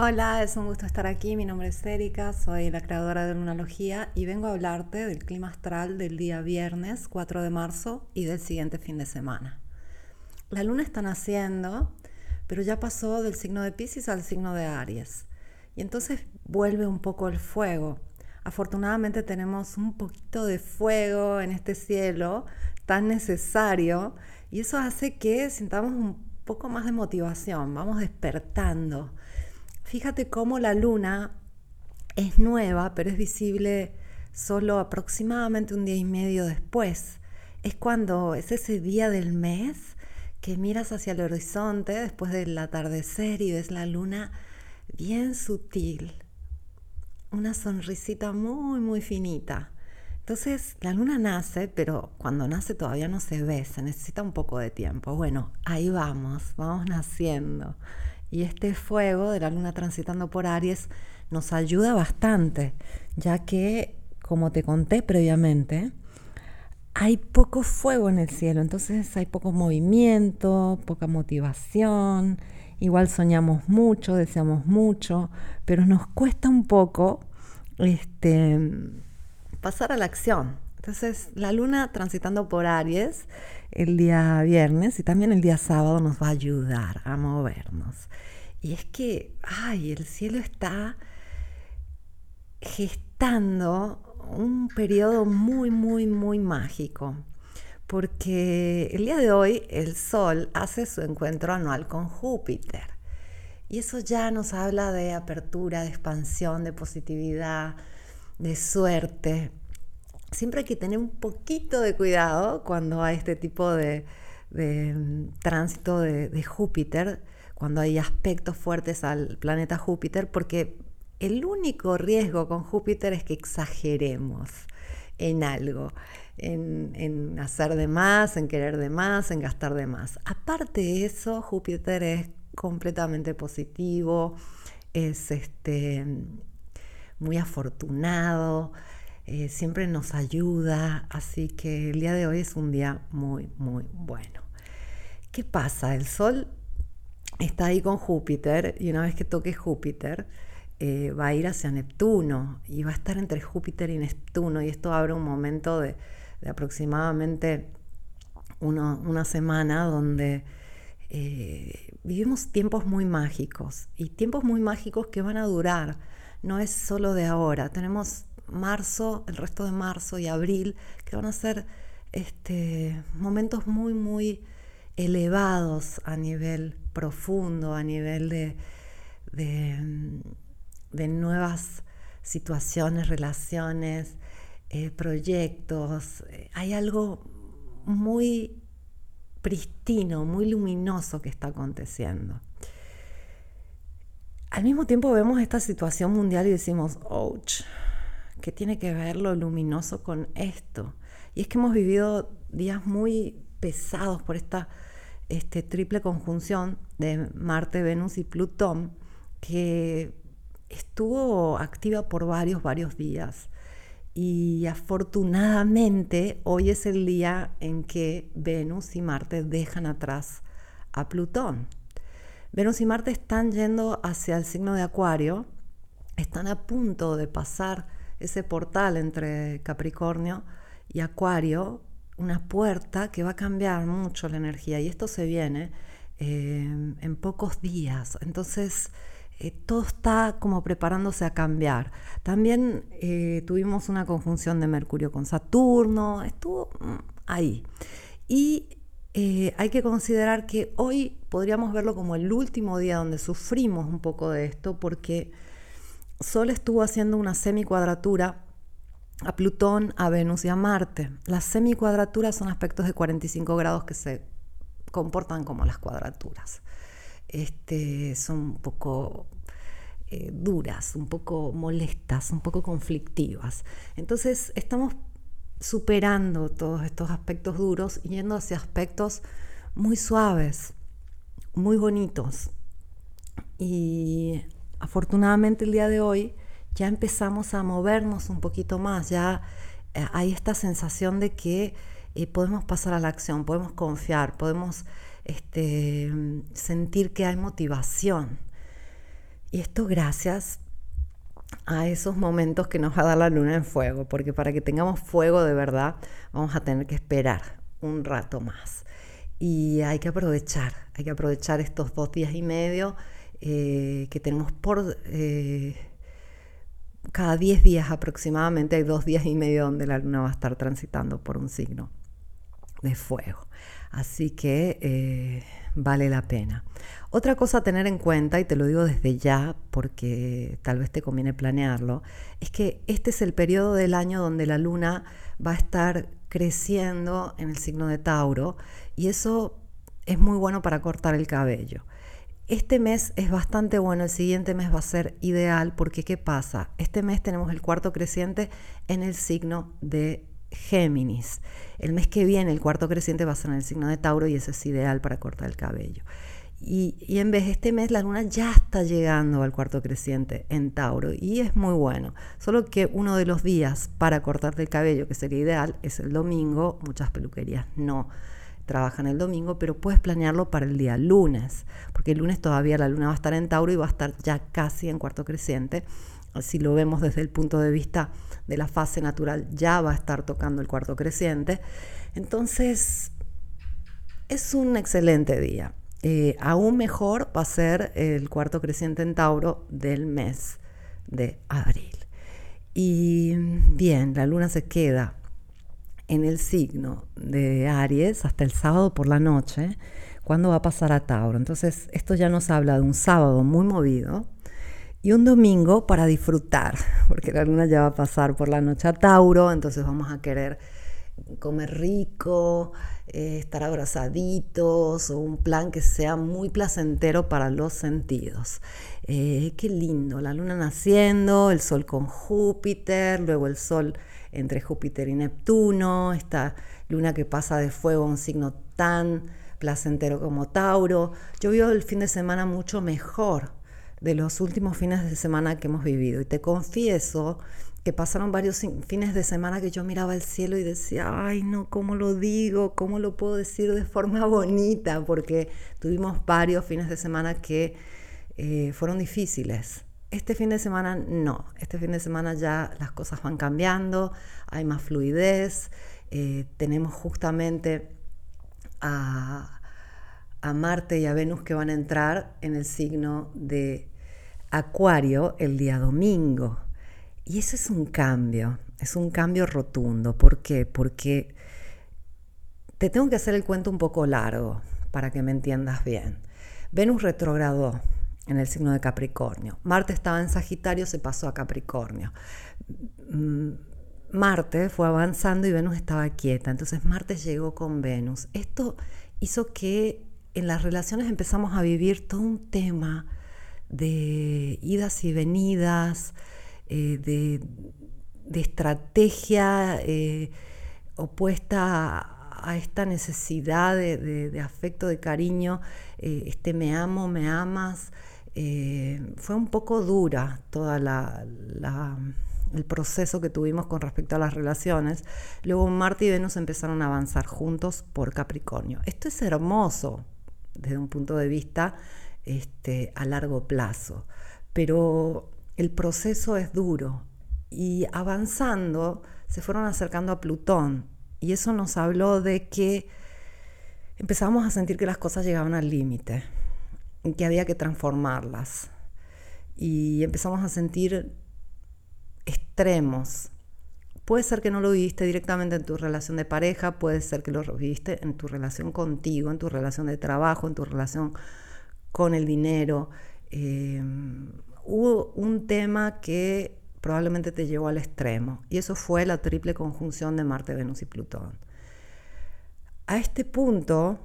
Hola, es un gusto estar aquí. Mi nombre es Erika, soy la creadora de Lunalogía y vengo a hablarte del clima astral del día viernes 4 de marzo y del siguiente fin de semana. La luna está naciendo, pero ya pasó del signo de Pisces al signo de Aries. Y entonces vuelve un poco el fuego. Afortunadamente tenemos un poquito de fuego en este cielo tan necesario y eso hace que sintamos un poco más de motivación, vamos despertando Fíjate cómo la luna es nueva, pero es visible solo aproximadamente un día y medio después. Es cuando es ese día del mes que miras hacia el horizonte después del atardecer y ves la luna bien sutil, una sonrisita muy, muy finita. Entonces la luna nace, pero cuando nace todavía no se ve, se necesita un poco de tiempo. Bueno, ahí vamos, vamos naciendo. Y este fuego de la luna transitando por Aries nos ayuda bastante, ya que, como te conté previamente, hay poco fuego en el cielo, entonces hay poco movimiento, poca motivación, igual soñamos mucho, deseamos mucho, pero nos cuesta un poco este, pasar a la acción. Entonces, la luna transitando por Aries el día viernes y también el día sábado nos va a ayudar a movernos. Y es que, ay, el cielo está gestando un periodo muy, muy, muy mágico. Porque el día de hoy el Sol hace su encuentro anual con Júpiter. Y eso ya nos habla de apertura, de expansión, de positividad, de suerte siempre hay que tener un poquito de cuidado cuando hay este tipo de, mm, tránsito de, Júpiter, cuando hay aspectos fuertes al planeta Júpiter, porque el único riesgo con Júpiter es que exageremos en algo, en, en, hacer de más, en querer de más, en gastar de más. Aparte de eso, Júpiter es completamente positivo, es este, muy afortunado, eh, siempre nos ayuda, así que el día de hoy es un día muy, muy bueno. ¿Qué pasa? El Sol está ahí con Júpiter y una vez que toque Júpiter eh, va a ir hacia Neptuno y va a estar entre Júpiter y Neptuno y esto abre un momento de, aproximadamente una semana donde eh, vivimos tiempos muy mágicos y tiempos muy mágicos que van a durar, no es solo de ahora, tenemos marzo, el resto de marzo y abril, que van a ser este, momentos muy, muy elevados a nivel profundo, a nivel de, de, nuevas situaciones, relaciones, eh, proyectos. Hay algo muy pristino, muy luminoso que está aconteciendo. Al mismo tiempo vemos esta situación mundial y decimos, ouch, ¿Qué tiene que ver lo luminoso con esto? Y es que hemos vivido días muy pesados por esta este, triple conjunción de Marte, Venus y Plutón, que estuvo activa por varios, varios días. Y afortunadamente hoy es el día en que Venus y Marte dejan atrás a Plutón. Venus y Marte están yendo hacia el signo de Acuario, están a punto de pasar ese portal entre Capricornio y Acuario, una puerta que va a cambiar mucho la energía y esto se viene eh, en pocos días. Entonces, eh, todo está como preparándose a cambiar. También eh, tuvimos una conjunción de Mercurio con Saturno, estuvo mm, ahí. Y hay que considerar que hoy podríamos verlo como el último día donde sufrimos un poco de esto porque Sol estuvo haciendo una semicuadratura a Plutón, a Venus y a Marte. Las semicuadraturas son aspectos de 45 grados que se comportan como las cuadraturas. Este, son un poco eh, duras, un poco molestas, un poco conflictivas. Entonces estamos superando todos estos aspectos duros yendo hacia aspectos muy suaves, muy bonitos. Y afortunadamente el día de hoy ya empezamos a movernos un poquito más, ya eh, hay esta sensación de que eh, podemos pasar a la acción, podemos confiar, podemos este, sentir que hay motivación. Y esto gracias a esos momentos que nos va a dar la luna en fuego, porque para que tengamos fuego de verdad vamos a tener que esperar un rato más. Y hay que aprovechar, hay que aprovechar estos dos días y medio eh, que tenemos por... Eh, cada 10 días aproximadamente hay dos días y medio donde la luna va a estar transitando por un signo de fuego. Así que eh, vale la pena. Otra cosa a tener en cuenta, y te lo digo desde ya porque tal vez te conviene planearlo, es que este es el periodo del año donde la luna va a estar creciendo en el signo de Tauro y eso es muy bueno para cortar el cabello. Este mes es bastante bueno, el siguiente mes va a ser ideal porque ¿qué pasa? Este mes tenemos el cuarto creciente en el signo de Géminis. El mes que viene el cuarto creciente va a ser en el signo de Tauro y ese es ideal para cortar el cabello. Y, en vez de este mes la luna ya está llegando al cuarto creciente en Tauro y es muy bueno. Solo que uno de los días para cortarte el cabello, que sería ideal, es el domingo. Muchas peluquerías no trabajan el domingo, pero puedes planearlo para el día lunes, porque el lunes todavía la luna va a estar en Tauro y va a estar ya casi en cuarto creciente. Si lo vemos desde el punto de vista de la fase natural, ya va a estar tocando el cuarto creciente. Entonces, es un excelente día. Eh, aún mejor va a ser el cuarto creciente en Tauro del mes de abril. Y bien, la luna se queda en el signo de Aries hasta el sábado por la noche, cuando va a pasar a Tauro. Entonces, esto ya nos habla de un sábado muy movido y un domingo para disfrutar, porque la luna ya va a pasar por la noche a Tauro, entonces vamos a querer comer rico, eh, estar abrazaditos o un plan que sea muy placentero para los sentidos. Eh, qué lindo, la luna naciendo, el sol con Júpiter, luego el sol entre Júpiter y Neptuno, esta luna que pasa de fuego a un signo tan placentero como Tauro. Yo veo el fin de semana mucho mejor de los últimos fines de semana que hemos vivido y te confieso que pasaron varios fines de semana que yo miraba el cielo y decía, ay no, ¿cómo lo digo? ¿Cómo lo puedo decir de forma bonita? Porque tuvimos varios fines de semana que eh, fueron difíciles. Este fin de semana no, este fin de semana ya las cosas van cambiando, hay más fluidez, eh, tenemos justamente a, a Marte y a Venus que van a entrar en el signo de Acuario el día domingo. Y ese es un cambio, es un cambio rotundo. ¿Por qué? Porque te tengo que hacer el cuento un poco largo para que me entiendas bien. Venus retrogradó en el signo de Capricornio. Marte estaba en Sagitario, se pasó a Capricornio. Mm, Marte fue avanzando y Venus estaba quieta. Entonces Marte llegó con Venus. Esto hizo que en las relaciones empezamos a vivir todo un tema de idas y venidas, eh, de, estrategia eh, opuesta a, esta necesidad de, afecto, de cariño, eh, este me amo, me amas, eh, fue un poco dura toda el proceso que tuvimos con respecto a las relaciones. Luego Marte y Venus empezaron a avanzar juntos por Capricornio. Esto es hermoso desde un punto de vista este, a largo plazo, pero el proceso es duro y avanzando se fueron acercando a Plutón y eso nos habló de que empezamos a sentir que las cosas llegaban al límite que había que transformarlas. Y empezamos a sentir extremos. Puede ser que no lo viviste directamente en tu relación de pareja, puede ser que lo viviste en tu relación contigo, en tu relación de trabajo, en tu relación con el dinero. Eh, hubo un tema que probablemente te llevó al extremo y eso fue la triple conjunción de Marte, Venus y Plutón. A este punto,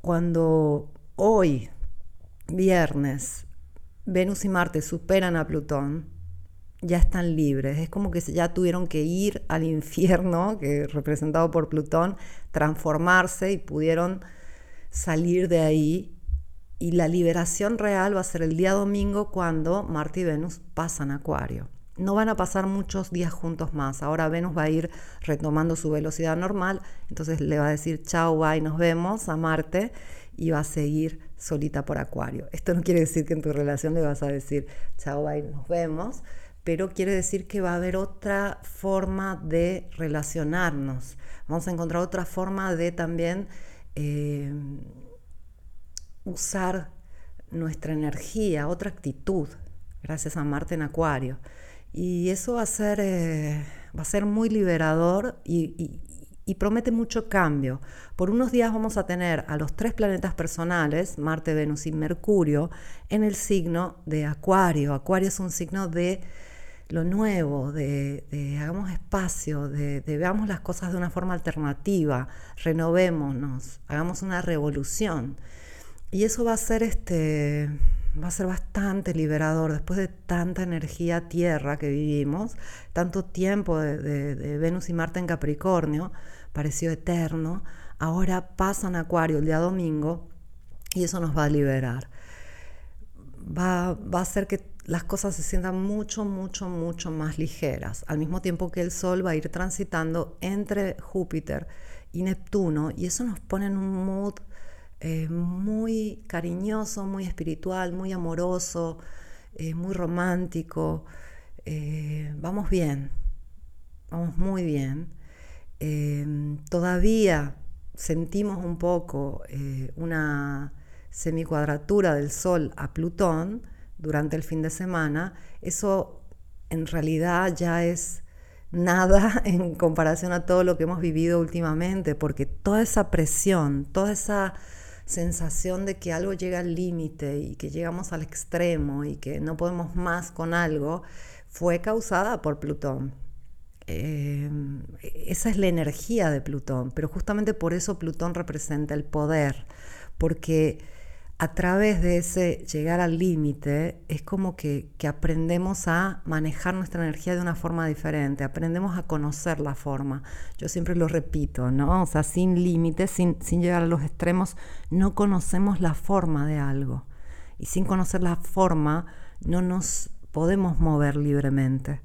cuando hoy viernes Venus y Marte superan a Plutón, ya están libres. Es como que ya tuvieron que ir al infierno, que representado por Plutón, transformarse y pudieron salir de ahí. Y la liberación real va a ser el día domingo cuando Marte y Venus pasan a Acuario. No van a pasar muchos días juntos más. Ahora Venus va a ir retomando su velocidad normal, entonces le va a decir chao, bye, nos vemos a Marte y va a seguir solita por Acuario. Esto no quiere decir que en tu relación le vas a decir, chao, bye, nos vemos, pero quiere decir que va a haber otra forma de relacionarnos. Vamos a encontrar otra forma de también eh, usar nuestra energía, otra actitud, gracias a Marte en Acuario. Y eso va a ser, eh, va a ser muy liberador y, y promete mucho cambio. Por unos días vamos a tener a los tres planetas personales, Marte, Venus y Mercurio, en el signo de Acuario. Acuario es un signo de lo nuevo, de, hagamos espacio, de, veamos las cosas de una forma alternativa, renovémonos, hagamos una revolución. Y eso va a ser este va a ser bastante liberador después de tanta energía tierra que vivimos, tanto tiempo de Venus y Marte en Capricornio pareció eterno, ahora pasan Acuario el día domingo y eso nos va a liberar. Va, va a hacer que las cosas se sientan mucho, mucho, mucho más ligeras, al mismo tiempo que el Sol va a ir transitando entre Júpiter y Neptuno y eso nos pone en un mood eh, muy cariñoso, muy espiritual, muy amoroso, eh, muy romántico. Eh, vamos bien, vamos muy bien. Todavía sentimos un poco una semicuadratura del Sol a Plutón durante el fin de semana, eso en realidad ya es nada en comparación a todo lo que hemos vivido últimamente, porque toda esa presión, toda esa sensación de que algo llega al límite y que llegamos al extremo y que no podemos más con algo, fue causada por Plutón. Em, esa es la energía de Plutón, pero justamente por eso Plutón representa el poder, porque a través de ese llegar al límite es como que, aprendemos a manejar nuestra energía de una forma diferente, aprendemos a conocer la forma. Yo siempre lo repito, ¿no? O sea, sin límites, sin, sin llegar a los extremos, no conocemos la forma de algo. Y sin conocer la forma, no nos podemos mover libremente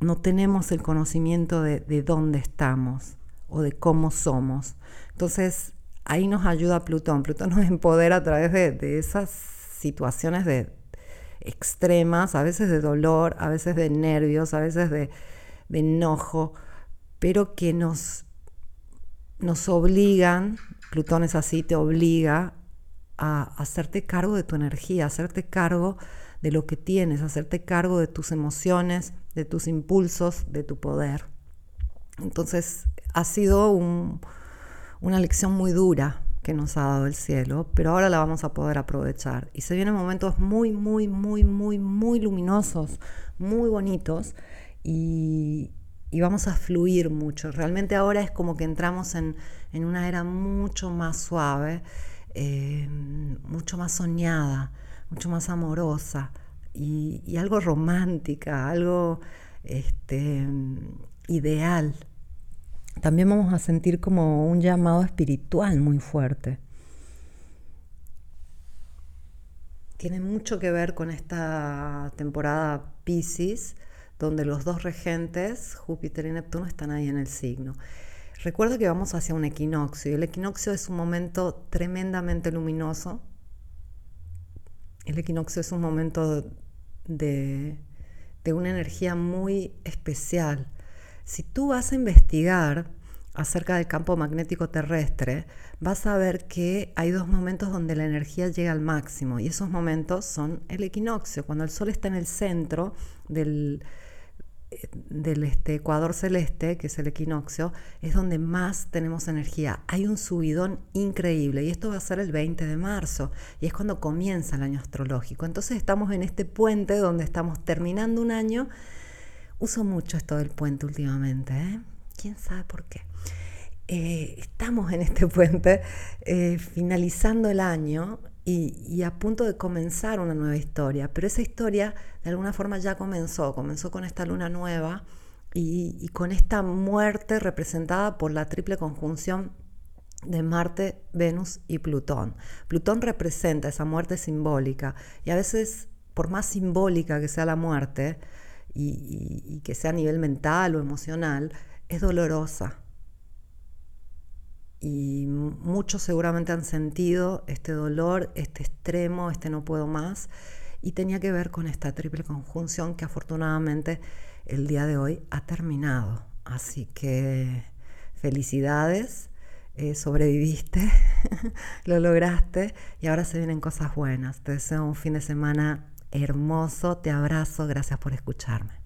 no tenemos el conocimiento de, dónde estamos o de cómo somos. Entonces, ahí nos ayuda Plutón. Plutón nos empodera a través de, esas situaciones de extremas, a veces de dolor, a veces de nervios, a veces de, enojo, pero que nos, nos obligan, Plutón es así, te obliga a hacerte cargo de tu energía, a hacerte cargo de lo que tienes, hacerte cargo de tus emociones, de tus impulsos, de tu poder. Entonces ha sido una lección muy dura que nos ha dado el cielo, pero ahora la vamos a poder aprovechar. Y se vienen momentos muy, muy, muy, muy, muy luminosos, muy bonitos y, vamos a fluir mucho. Realmente ahora es como que entramos en, una era mucho más suave, eh, mucho más soñada, mucho más amorosa y, algo romántica, algo este, ideal. También vamos a sentir como un llamado espiritual muy fuerte. Tiene mucho que ver con esta temporada Pisces, donde los dos regentes, Júpiter y Neptuno, están ahí en el signo. Recuerda que vamos hacia un equinoccio el equinoccio es un momento tremendamente luminoso. El equinoccio es un momento de, una energía muy especial. Si tú vas a investigar acerca del campo magnético terrestre, vas a ver que hay dos momentos donde la energía llega al máximo y esos momentos son el equinoccio, cuando el Sol está en el centro del, del este, ecuador celeste, que es el equinoccio, es donde más tenemos energía. Hay un subidón increíble y esto va a ser el 20 de marzo y es cuando comienza el año astrológico. Entonces estamos en este puente donde estamos terminando un año. Uso mucho esto del puente últimamente, ¿eh? ¿Quién sabe por qué? Eh, estamos en este puente eh, finalizando el año y, a punto de comenzar una nueva historia, pero esa historia de alguna forma ya comenzó, comenzó con esta luna nueva y, con esta muerte representada por la triple conjunción de Marte, Venus y Plutón. Plutón representa esa muerte simbólica y a veces, por más simbólica que sea la muerte y que sea a nivel mental o emocional, es dolorosa y muchos seguramente han sentido este dolor, este extremo, este no puedo más, y tenía que ver con esta triple conjunción que afortunadamente el día de hoy ha terminado. Así que felicidades, eh, sobreviviste, lo lograste y ahora se vienen cosas buenas. Te deseo un fin de semana hermoso, te abrazo, gracias por escucharme.